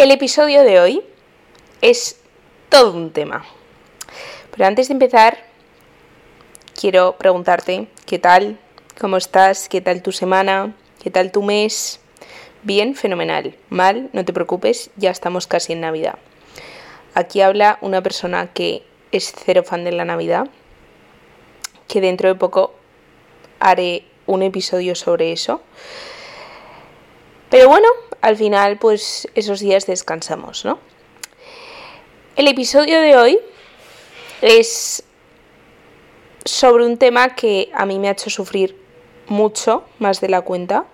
El episodio de hoy es todo un tema. Pero antes de empezar, quiero preguntarte qué tal, cómo estás, qué tal tu semana, qué tal tu mes. Bien, fenomenal. Mal, no te preocupes, ya estamos casi en Navidad. Aquí habla una persona que es cero fan de la Navidad, que dentro de poco haré un episodio sobre eso. Pero bueno, al final pues esos días descansamos, ¿no? El episodio de hoy es sobre un tema que a mí me ha hecho sufrir mucho, más de la cuenta,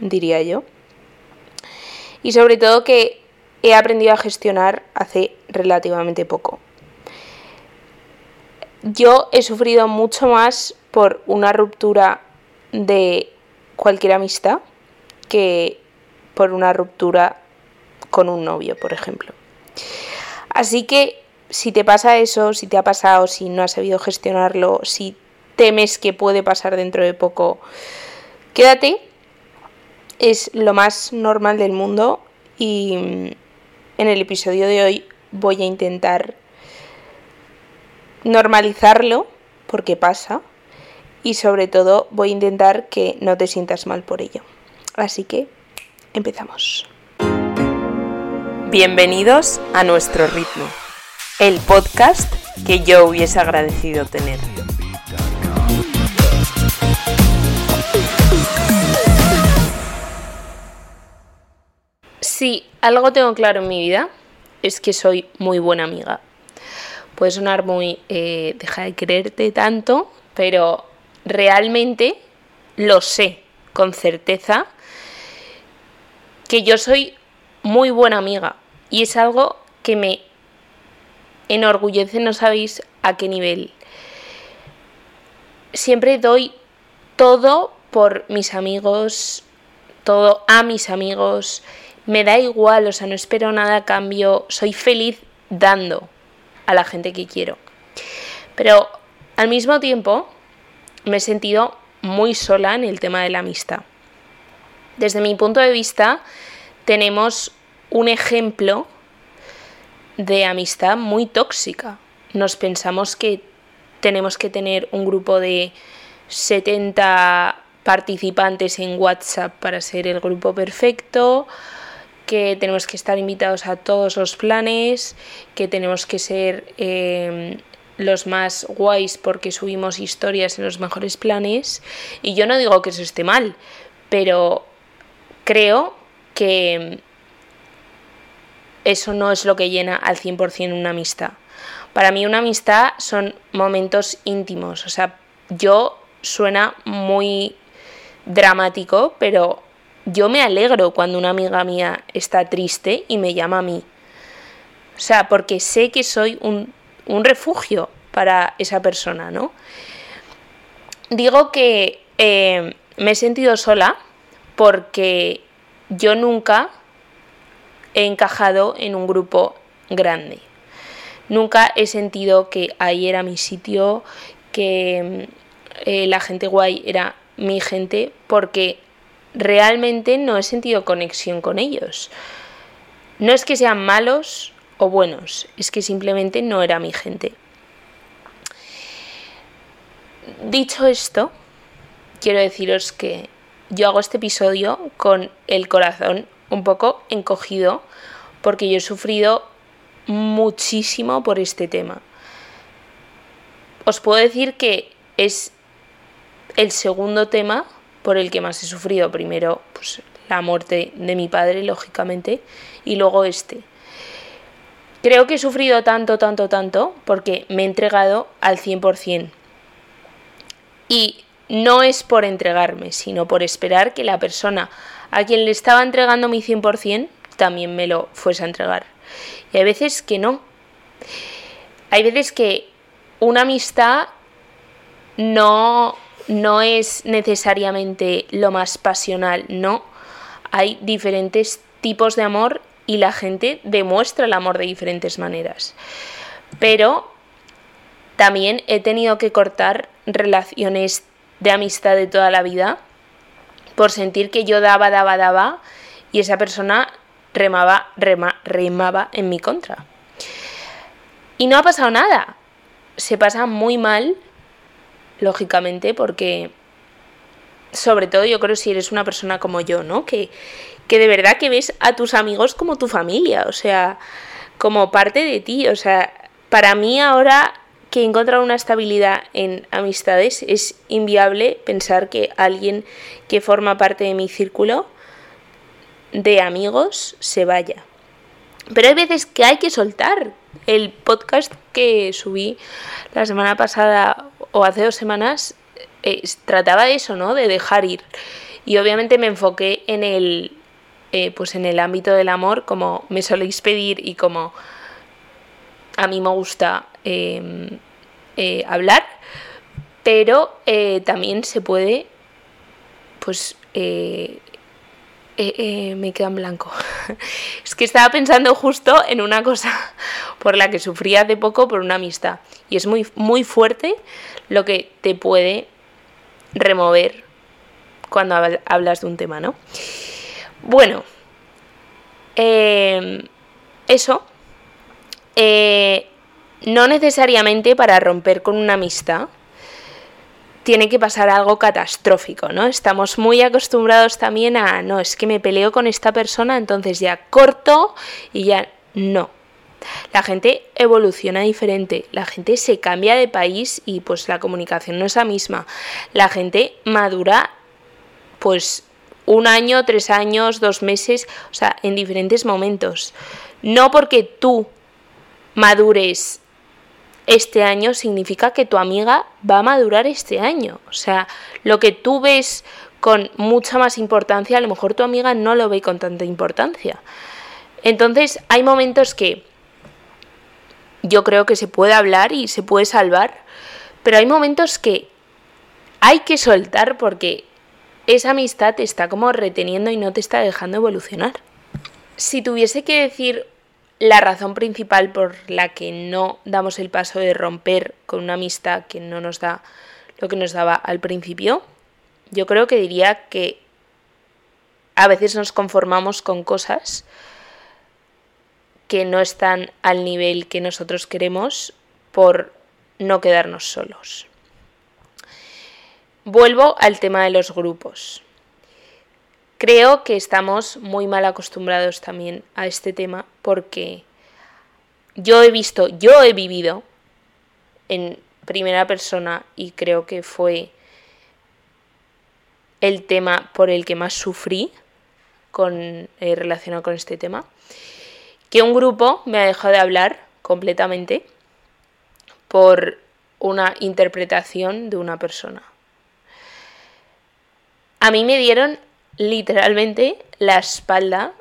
diría yo. Y sobre todo que he aprendido a gestionar hace relativamente poco. Yo he sufrido mucho más por una ruptura de cualquier amistad que por una ruptura con un novio, por ejemplo. Así que si te pasa eso, si te ha pasado, si no has sabido gestionarlo, si temes que puede pasar dentro de poco, quédate. Es lo más normal del mundo y en el episodio de hoy voy a intentar normalizarlo porque pasa y sobre todo voy a intentar que no te sientas mal por ello. Así que empezamos. Bienvenidos a nuestro ritmo, el podcast que yo hubiese agradecido tener. Si algo tengo claro en mi vida es que soy muy buena amiga. Puede sonar muy eh, deja de quererte tanto, pero realmente lo sé con certeza que yo soy muy buena amiga y es algo que me enorgullece, no sabéis a qué nivel. Siempre doy todo por mis amigos, todo a mis amigos, me da igual, o sea, no espero nada a cambio, soy feliz dando a la gente que quiero. Pero al mismo tiempo me he sentido muy sola en el tema de la amistad. Desde mi punto de vista, tenemos un ejemplo de amistad muy tóxica. Nos pensamos que tenemos que tener un grupo de 70 participantes en WhatsApp para ser el grupo perfecto, que tenemos que estar invitados a todos los planes, que tenemos que ser eh, los más guays porque subimos historias en los mejores planes. Y yo no digo que eso esté mal, pero creo que eso no es lo que llena al 100% una amistad. Para mí una amistad son momentos íntimos, o sea, yo suena muy dramático, pero yo me alegro cuando una amiga mía está triste y me llama a mí. O sea, porque sé que soy un, un refugio para esa persona, ¿no? Digo que eh, me he sentido sola porque yo nunca he encajado en un grupo grande. Nunca he sentido que ahí era mi sitio, que eh, la gente guay era mi gente, porque realmente no he sentido conexión con ellos. No es que sean malos o buenos, es que simplemente no era mi gente. Dicho esto, quiero deciros que yo hago este episodio con el corazón un poco encogido porque yo he sufrido muchísimo por este tema. Os puedo decir que es el segundo tema por el que más he sufrido. Primero, pues la muerte de mi padre, lógicamente, y luego este. Creo que he sufrido tanto, tanto, tanto porque me he entregado al 100%. Y no es por entregarme, sino por esperar que la persona a quien le estaba entregando mi 100% también me lo fuese a entregar. Y hay veces que no. Hay veces que una amistad no, no es necesariamente lo más pasional, no. Hay diferentes tipos de amor y la gente demuestra el amor de diferentes maneras. Pero también he tenido que cortar relaciones de amistad de toda la vida por sentir que yo daba, daba, daba y esa persona remaba, remaba en mi contra. Y no ha pasado nada. Se pasa muy mal, lógicamente, porque sobre todo yo creo si eres una persona como yo, ¿no? Que, que de verdad que ves a tus amigos como tu familia, o sea, como parte de ti. O sea, para mí ahora que he encontrado una estabilidad en amistades, es inviable pensar que alguien que forma parte de mi círculo de amigos se vaya. Pero hay veces que hay que soltar. El podcast que subí la semana pasada o hace dos semanas eh, trataba de eso, ¿no? De dejar ir. Y obviamente me enfoqué en el, eh, pues en el ámbito del amor, como me soléis pedir y como a mí me gusta em, eh, hablar, pero eh, también se puede, pues, me queda en blanco. es que estaba pensando justo en una cosa por la que sufrí hace poco por una amistad. Y es muy, muy fuerte lo que te puede remover cuando hablas de un tema, ¿no? Bueno, em, eso. Eh, no necesariamente para romper con una amistad tiene que pasar algo catastrófico, ¿no? Estamos muy acostumbrados también a, no, es que me peleo con esta persona, entonces ya corto y ya no. La gente evoluciona diferente, la gente se cambia de país y pues la comunicación no es la misma. La gente madura pues un año, tres años, dos meses, o sea, en diferentes momentos. No porque tú madures este año significa que tu amiga va a madurar este año. O sea, lo que tú ves con mucha más importancia, a lo mejor tu amiga no lo ve con tanta importancia. Entonces, hay momentos que yo creo que se puede hablar y se puede salvar, pero hay momentos que hay que soltar porque esa amistad te está como reteniendo y no te está dejando evolucionar. Si tuviese que decir la razón principal por la que no damos el paso de romper con una amistad que no nos da lo que nos daba al principio, yo creo que diría que a veces nos conformamos con cosas que no están al nivel que nosotros queremos por no quedarnos solos. Vuelvo al tema de los grupos. Creo que estamos muy mal acostumbrados también a este tema porque yo he visto, yo he vivido en primera persona y creo que fue el tema por el que más sufrí con, eh, relacionado con este tema, que un grupo me ha dejado de hablar completamente por una interpretación de una persona. A mí me dieron literalmente la espalda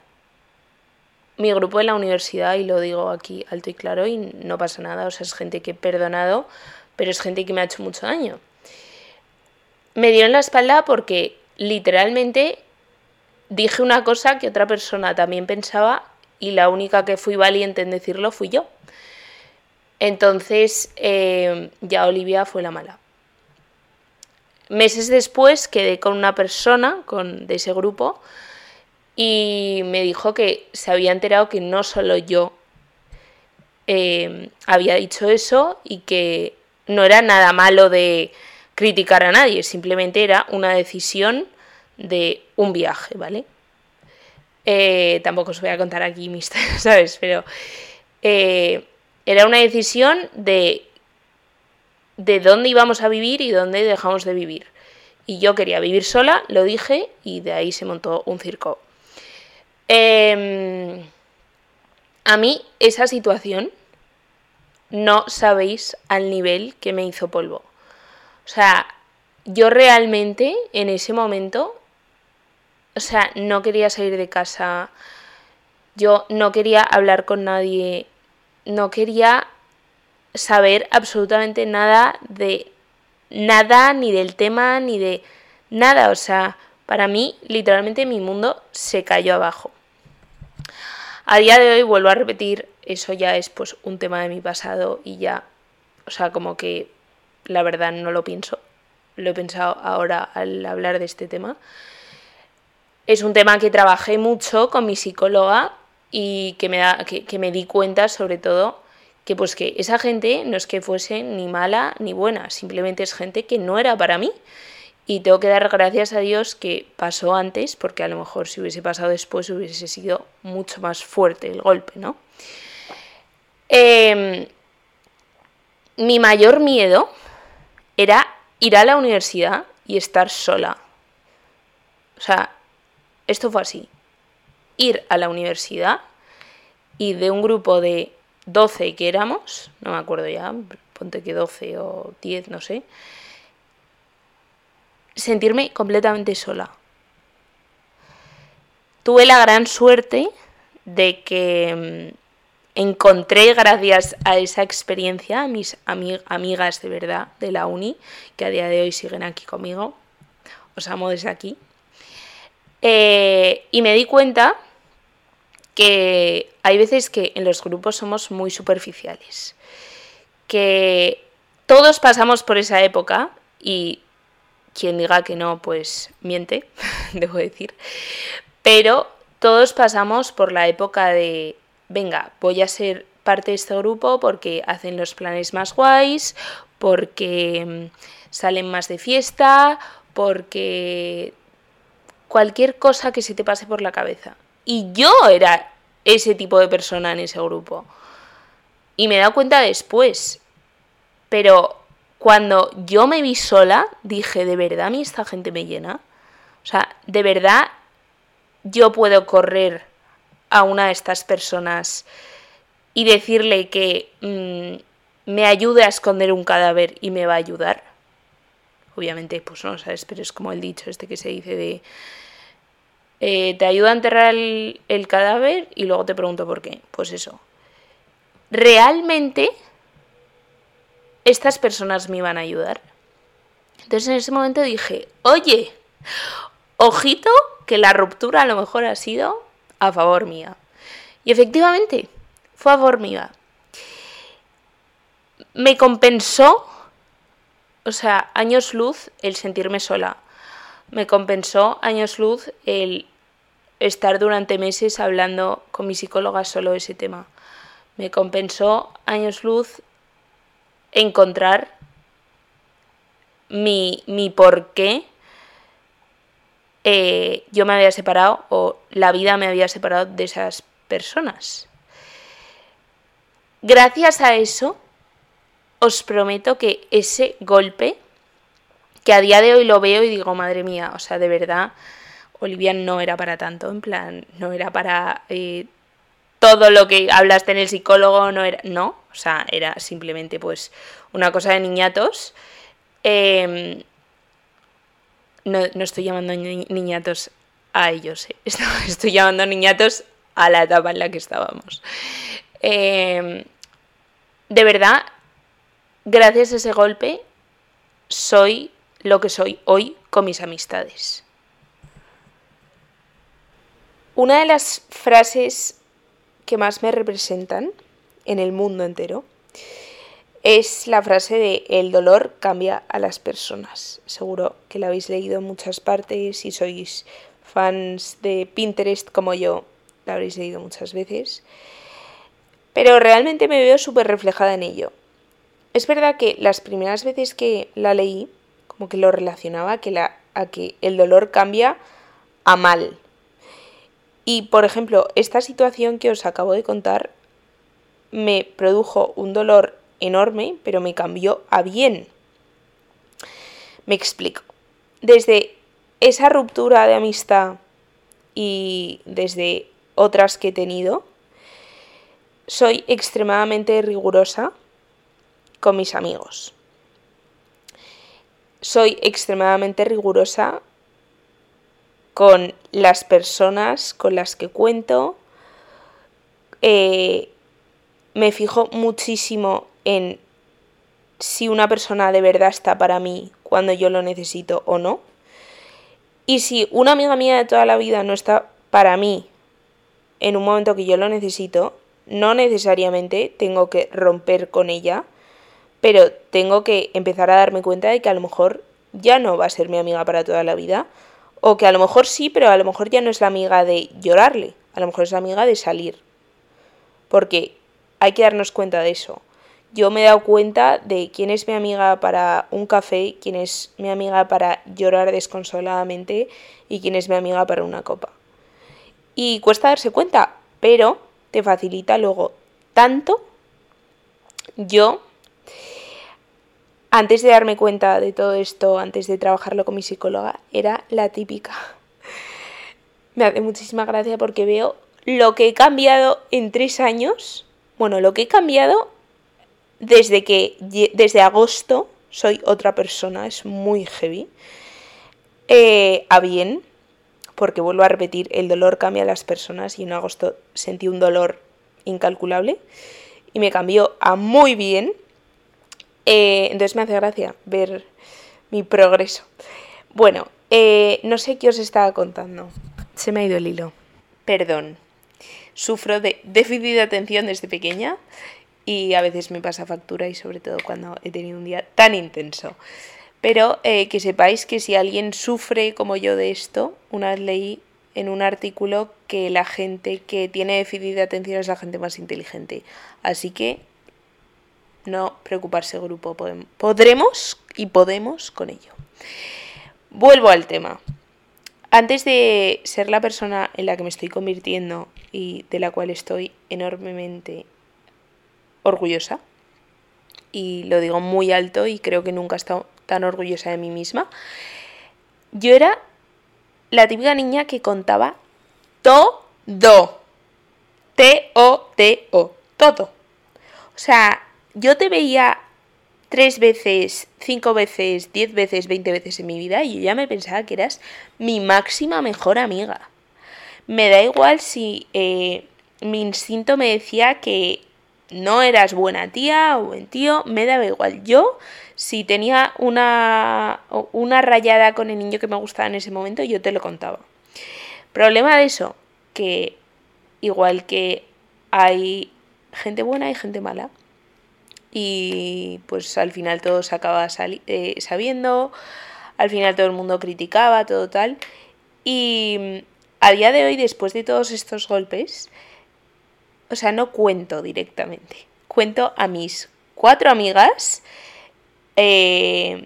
mi grupo de la universidad, y lo digo aquí alto y claro, y no pasa nada, o sea, es gente que he perdonado, pero es gente que me ha hecho mucho daño. Me dieron la espalda porque literalmente dije una cosa que otra persona también pensaba y la única que fui valiente en decirlo fui yo. Entonces eh, ya Olivia fue la mala. Meses después quedé con una persona con, de ese grupo y me dijo que se había enterado que no solo yo eh, había dicho eso y que no era nada malo de criticar a nadie, simplemente era una decisión de un viaje, ¿vale? Eh, tampoco os voy a contar aquí mis, ¿sabes? Pero eh, era una decisión de de dónde íbamos a vivir y dónde dejamos de vivir. Y yo quería vivir sola, lo dije, y de ahí se montó un circo. Em, a mí esa situación no sabéis al nivel que me hizo polvo. O sea, yo realmente en ese momento, o sea, no quería salir de casa, yo no quería hablar con nadie, no quería saber absolutamente nada de nada, ni del tema, ni de nada. O sea, para mí, literalmente mi mundo se cayó abajo. A día de hoy vuelvo a repetir, eso ya es pues un tema de mi pasado y ya, o sea, como que la verdad no lo pienso. Lo he pensado ahora al hablar de este tema. Es un tema que trabajé mucho con mi psicóloga y que me, da, que, me di cuenta sobre todo que pues que esa gente no es que fuese ni mala ni buena, simplemente es gente que no era para mí. Y tengo que dar gracias a Dios que pasó antes, porque a lo mejor si hubiese pasado después hubiese sido mucho más fuerte el golpe, ¿no? Em, mi mayor miedo era ir a la universidad y estar sola. O sea, esto fue así. Ir a la universidad y de un grupo de 12 que éramos, no me acuerdo ya, ponte que 12 o 10, no sé, sentirme completamente sola. Tuve la gran suerte de que mm, encontré gracias a esa experiencia a mis amigas de verdad de la uni, que a día de hoy siguen aquí conmigo. Os amo desde aquí. Eh, y me di cuenta que hay veces que en los grupos somos muy superficiales. Que todos pasamos por esa época y quien diga que no, pues miente, debo decir. Pero todos pasamos por la época de venga, voy a ser parte de este grupo porque hacen los planes más guays, porque mm, salen más de fiesta, porque cualquier cosa que se te pase por la cabeza. Y yo era ese tipo de persona en ese grupo. Y me he dado cuenta después. Pero cuando yo me vi sola, dije, ¿de verdad a mí esta gente me llena? O sea, ¿de verdad yo puedo correr a una de estas personas y decirle que mm, me ayude a esconder un cadáver y me va a ayudar? Obviamente, pues no, ¿sabes? Pero es como el dicho este que se dice de... Eh, te ayuda a enterrar el, el cadáver y luego te pregunto por qué. Pues eso. ¿Realmente estas personas me iban a ayudar? Entonces en ese momento dije, oye, ojito que la ruptura a lo mejor ha sido a favor mía. Y efectivamente, fue a favor mía. Me compensó, o sea, años luz el sentirme sola. Me compensó años luz el estar durante meses hablando con mi psicóloga solo ese tema. Me compensó años luz encontrar mi, mi por qué eh, yo me había separado o la vida me había separado de esas personas. Gracias a eso, os prometo que ese golpe, que a día de hoy lo veo y digo, madre mía, o sea, de verdad, Olivia no era para tanto, en plan, no era para eh, todo lo que hablaste en el psicólogo, no era, no, o sea, era simplemente pues una cosa de niñatos. Em, no, estoy llamando niñatos a ellos, eh. estoy llamando niñatos a la etapa en la que estábamos. Em, de verdad, gracias a ese golpe, soy lo que soy hoy con mis amistades. Una de las frases que más me representan en el mundo entero es la frase de el dolor cambia a las personas. Seguro que la habéis leído en muchas partes, si sois fans de Pinterest como yo, la habréis leído muchas veces. Pero realmente me veo súper reflejada en ello. Es verdad que las primeras veces que la leí, como que lo relacionaba que a que el dolor cambia a mal. Y por ejemplo, esta situación que os acabo de contar me produjo un dolor enorme, pero me cambió a bien. Me explico. Desde esa ruptura de amistad y desde otras que he tenido, soy extremadamente rigurosa con mis amigos. Soy extremadamente rigurosa con las personas con las que cuento. Eh, me fijo muchísimo en si una persona de verdad está para mí cuando yo lo necesito o no. Y si una amiga mía de toda la vida no está para mí en un momento que yo lo necesito, no necesariamente tengo que romper con ella, pero tengo que empezar a darme cuenta de que a lo mejor ya no va a ser mi amiga para toda la vida, o que a lo mejor sí, pero a lo mejor ya no es la amiga de llorarle, A lo mejor es amiga de salir. Porque hay que darnos cuenta de eso. Yo me he dado cuenta de quién es mi amiga para un café, quién es mi amiga para llorar desconsoladamente y quién es mi amiga para una copa. Y cuesta darse cuenta, pero te facilita luego tanto. Yo, antes de darme cuenta de todo esto, antes de trabajarlo con mi psicóloga, era la típica. Me hace muchísima gracia porque veo lo que he cambiado en tres años bueno, lo que he cambiado desde que desde agosto soy otra persona, es muy heavy. Eh, a bien, porque vuelvo a repetir, el dolor cambia a las personas y en agosto sentí un dolor incalculable y me cambió a muy bien. Eh, entonces me hace gracia ver mi progreso. Bueno, eh, no sé qué os estaba contando. Se me ha ido el hilo. Perdón sufro de déficit de atención desde pequeña y a veces me pasa factura y sobre todo cuando he tenido un día tan intenso. Pero eh, que sepáis que si alguien sufre como yo de esto, una vez leí en un artículo que la gente que tiene déficit de atención es la gente más inteligente. Así que no preocuparse grupo, podremos y podemos con ello. Vuelvo al tema. Antes de ser la persona en la que me estoy convirtiendo y de la cual estoy enormemente orgullosa, y lo digo muy alto y creo que nunca he estado tan orgullosa de mí misma, yo era la típica niña que contaba todo. T-O-T-O. Todo. O sea, yo te veía tres veces, cinco veces, diez veces, veinte veces en mi vida y yo ya me pensaba que eras mi máxima mejor amiga. Me da igual si eh, mi instinto me decía que no eras buena tía o buen tío, me daba igual. Yo, si tenía una, una rayada con el niño que me gustaba en ese momento, yo te lo contaba. Problema de eso, que igual que hay gente buena, hay gente mala y pues al final todo se acaba eh, sabiendo, al final todo el mundo criticaba, todo tal. Y mm, a día de hoy, después de todos estos golpes, o sea, no cuento directamente, cuento a mis cuatro amigas eh,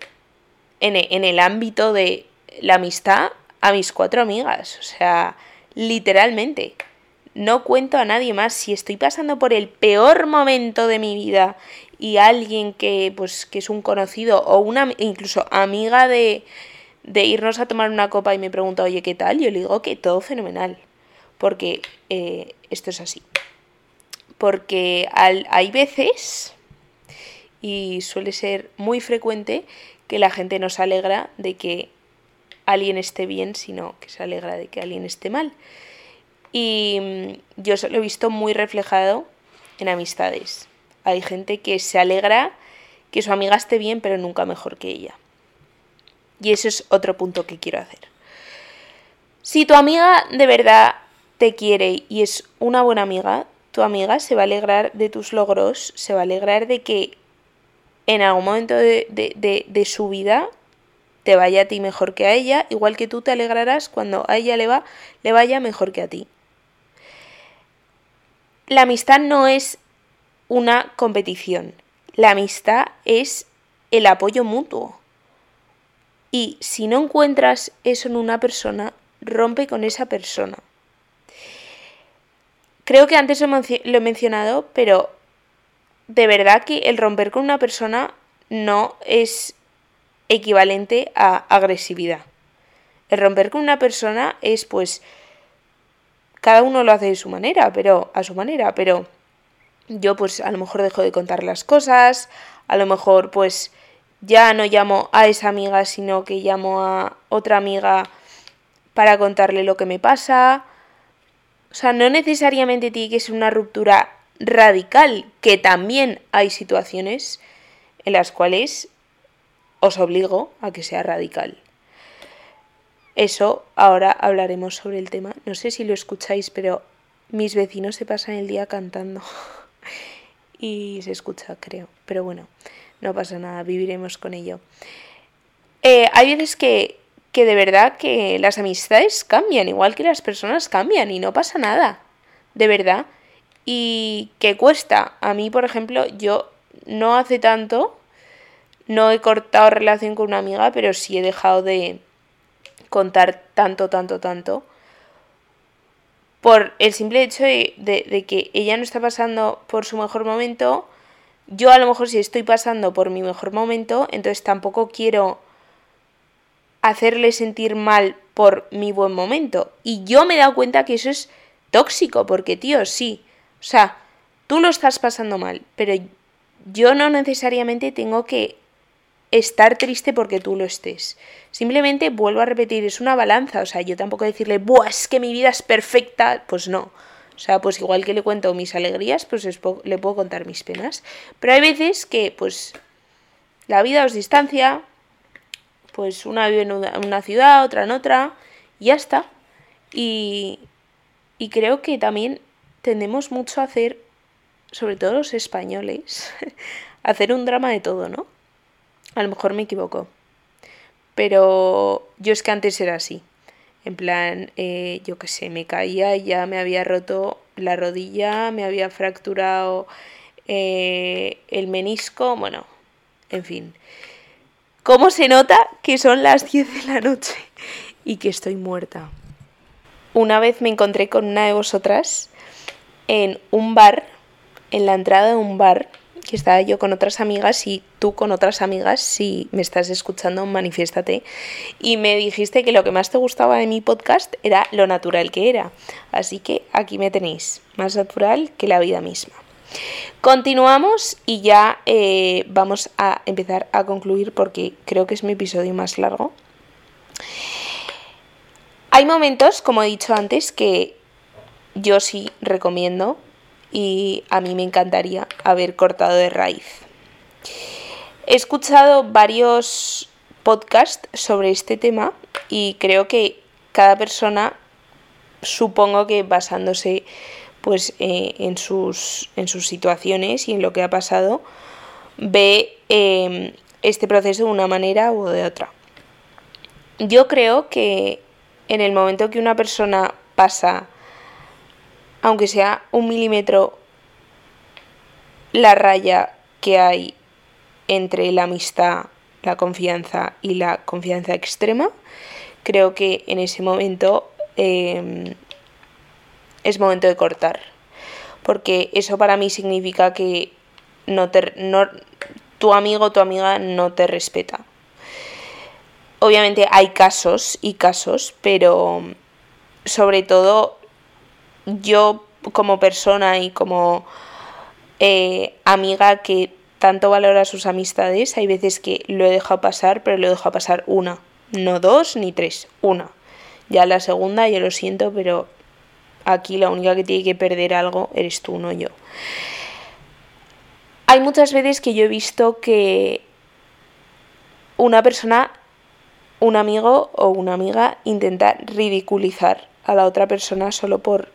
en, en el ámbito de la amistad, a mis cuatro amigas, o sea, literalmente no cuento a nadie más. Si estoy pasando por el peor momento de mi vida y alguien que, pues, que es un conocido o una incluso amiga de, de irnos a tomar una copa y me pregunta, oye, ¿qué tal? Yo le digo que todo fenomenal. Porque eh, esto es así. Porque hay veces, y suele ser muy frecuente, que la gente no se alegra de que alguien esté bien, sino que se alegra de que alguien esté mal. Y mm, yo lo he visto muy reflejado en amistades. Hay gente que se alegra que su amiga esté bien, pero nunca mejor que ella. Y eso es otro punto que quiero hacer. Si tu amiga de verdad te quiere y es una buena amiga, tu amiga se va a alegrar de tus logros, se va a alegrar de que en algún momento de, de su vida te vaya a ti mejor que a ella, igual que tú te alegrarás cuando a ella le, va, le vaya mejor que a ti la amistad no es una competición. La amistad es el apoyo mutuo. Y si no encuentras eso en una persona, rompe con esa persona. Creo que antes lo, he mencionado, pero de verdad que el romper con una persona no es equivalente a agresividad. El romper con una persona es pues cada uno lo hace de su manera, pero a su manera, pero yo pues a lo mejor dejo de contar las cosas, a lo mejor pues ya no llamo a esa amiga, sino que llamo a otra amiga para contarle lo que me pasa. O sea, no necesariamente tiene que ser una ruptura radical, que también hay situaciones en las cuales os obligo a que sea radical. Eso, ahora hablaremos sobre el tema. No sé si lo escucháis, pero mis vecinos se pasan el día cantando. y se escucha, creo. Pero bueno, no pasa nada, viviremos con ello. Eh, hay veces que, que de verdad que las amistades cambian, igual que las personas cambian y no pasa nada, de verdad. Y que cuesta. A mí, por ejemplo, yo no hace tanto, no he cortado relación con una amiga, pero sí he dejado de contar tanto, tanto, tanto. Por el simple hecho de, que ella no está pasando por su mejor momento. Yo a lo mejor si estoy pasando por mi mejor momento, entonces tampoco quiero hacerle sentir mal por mi buen momento. Y yo me he dado cuenta que eso es tóxico, porque tío, sí. O sea, tú lo estás pasando mal, pero yo no necesariamente tengo que estar triste porque tú lo estés. Simplemente vuelvo a repetir, es una balanza. O sea, yo tampoco decirle, Buah, es que mi vida es perfecta. Pues no. O sea, pues igual que le cuento mis alegrías, pues le puedo contar mis penas. Pero hay veces que, pues, la vida os distancia, pues una vive en una ciudad, otra en otra, y ya está. Y, y creo que también tendemos mucho a hacer, sobre todo los españoles, hacer un drama de todo, ¿no? A lo mejor me equivoco. Pero yo es que antes era así. En plan, eh, yo qué sé, me caía y ya me había roto la rodilla, me había fracturado eh, el menisco, bueno, en fin. ¿Cómo se nota que son las 10 de la noche y que estoy muerta? Una vez me encontré con una de vosotras en un bar, en la entrada de un bar, que estaba yo con otras amigas y tú con otras amigas, si me estás escuchando, manifiéstate. Y me dijiste que lo que más te gustaba de mi podcast era lo natural que era. Así que aquí me tenéis, más natural que la vida misma. Continuamos y ya eh, vamos a empezar a concluir porque creo que es mi episodio más largo. Hay momentos, como he dicho antes, que yo sí recomiendo y a mí me encantaría haber cortado de raíz. He escuchado varios podcasts sobre este tema y creo que cada persona, supongo que basándose pues eh, en, sus, en sus situaciones y en lo que ha pasado, ve em, este proceso de una manera u de otra. Yo creo que en el momento que una persona pasa, aunque sea un milímetro, la raya que hay entre la amistad, la confianza y la confianza extrema, creo que en ese momento em, es momento de cortar. Porque eso para mí significa que no te, no, tu amigo o tu amiga no te respeta. Obviamente hay casos y casos, pero sobre todo yo como persona y como eh, amiga que tanto valora sus amistades, hay veces que lo he dejado pasar, pero lo he dejado pasar una, no dos ni tres, una. Ya la segunda, yo lo siento, pero Aquí la única que tiene que perder algo eres tú, no yo. Hay muchas veces que yo he visto que una persona, un amigo o una amiga intenta ridiculizar a la otra persona solo por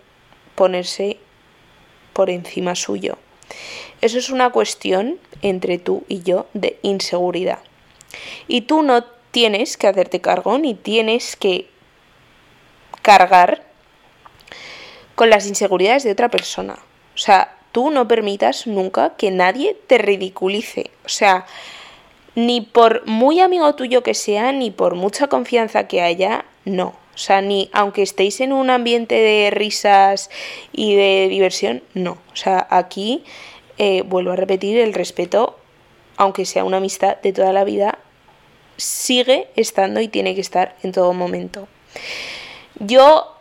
ponerse por encima suyo. Eso es una cuestión entre tú y yo de inseguridad. Y tú no tienes que hacerte cargo ni tienes que cargar con las inseguridades de otra persona. O sea, tú no permitas nunca que nadie te ridiculice. O sea, ni por muy amigo tuyo que sea, ni por mucha confianza que haya, no. O sea, ni aunque estéis en un ambiente de risas y de diversión, no. O sea, aquí eh, vuelvo a repetir, el respeto, aunque sea una amistad de toda la vida, sigue estando y tiene que estar en todo momento. Yo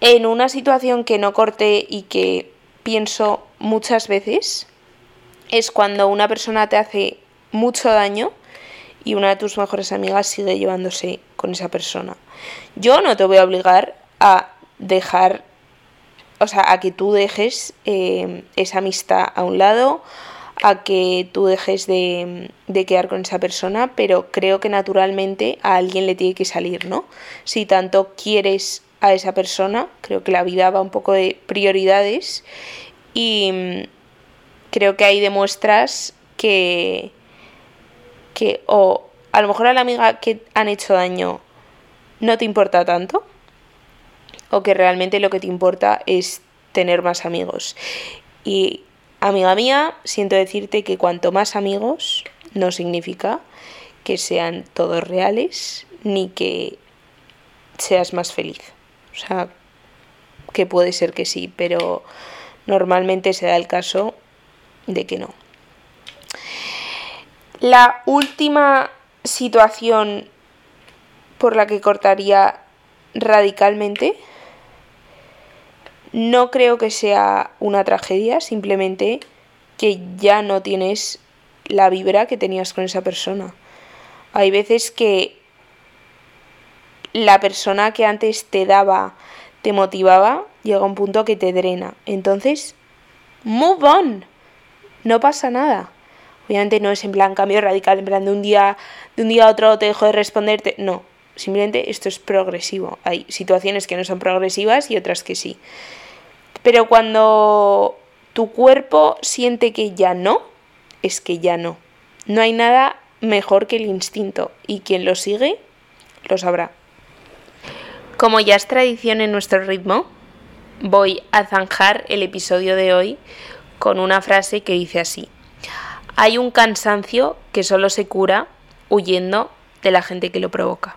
en una situación que no corté y que pienso muchas veces es cuando una persona te hace mucho daño y una de tus mejores amigas sigue llevándose con esa persona. Yo no te voy a obligar a dejar, o sea, a que tú dejes eh, esa amistad a un lado, a que tú dejes de, de, quedar con esa persona, pero creo que naturalmente a alguien le tiene que salir, ¿no? Si tanto quieres a esa persona. Creo que la vida va un poco de prioridades y mm, creo que ahí demuestras que, que o a lo mejor a la amiga que han hecho daño no te importa tanto o que realmente lo que te importa es tener más amigos. Y amiga mía, siento decirte que cuanto más amigos no significa que sean todos reales ni que seas más feliz. O sea, que puede ser que sí, pero normalmente se da el caso de que no. La última situación por la que cortaría radicalmente no creo que sea una tragedia, simplemente que ya no tienes la vibra que tenías con esa persona. Hay veces que la persona que antes te daba, te motivaba, llega un punto que te drena. Entonces, move on. No pasa nada. Obviamente no es en plan cambio radical, en plan de un día, de un día a otro te dejo de responderte. No, simplemente esto es progresivo. Hay situaciones que no son progresivas y otras que sí. Pero cuando tu cuerpo siente que ya no, es que ya no. No hay nada mejor que el instinto y quien lo sigue lo sabrá. Como ya es tradición en nuestro ritmo, voy a zanjar el episodio de hoy con una frase que dice así. Hay un cansancio que solo se cura huyendo de la gente que lo provoca.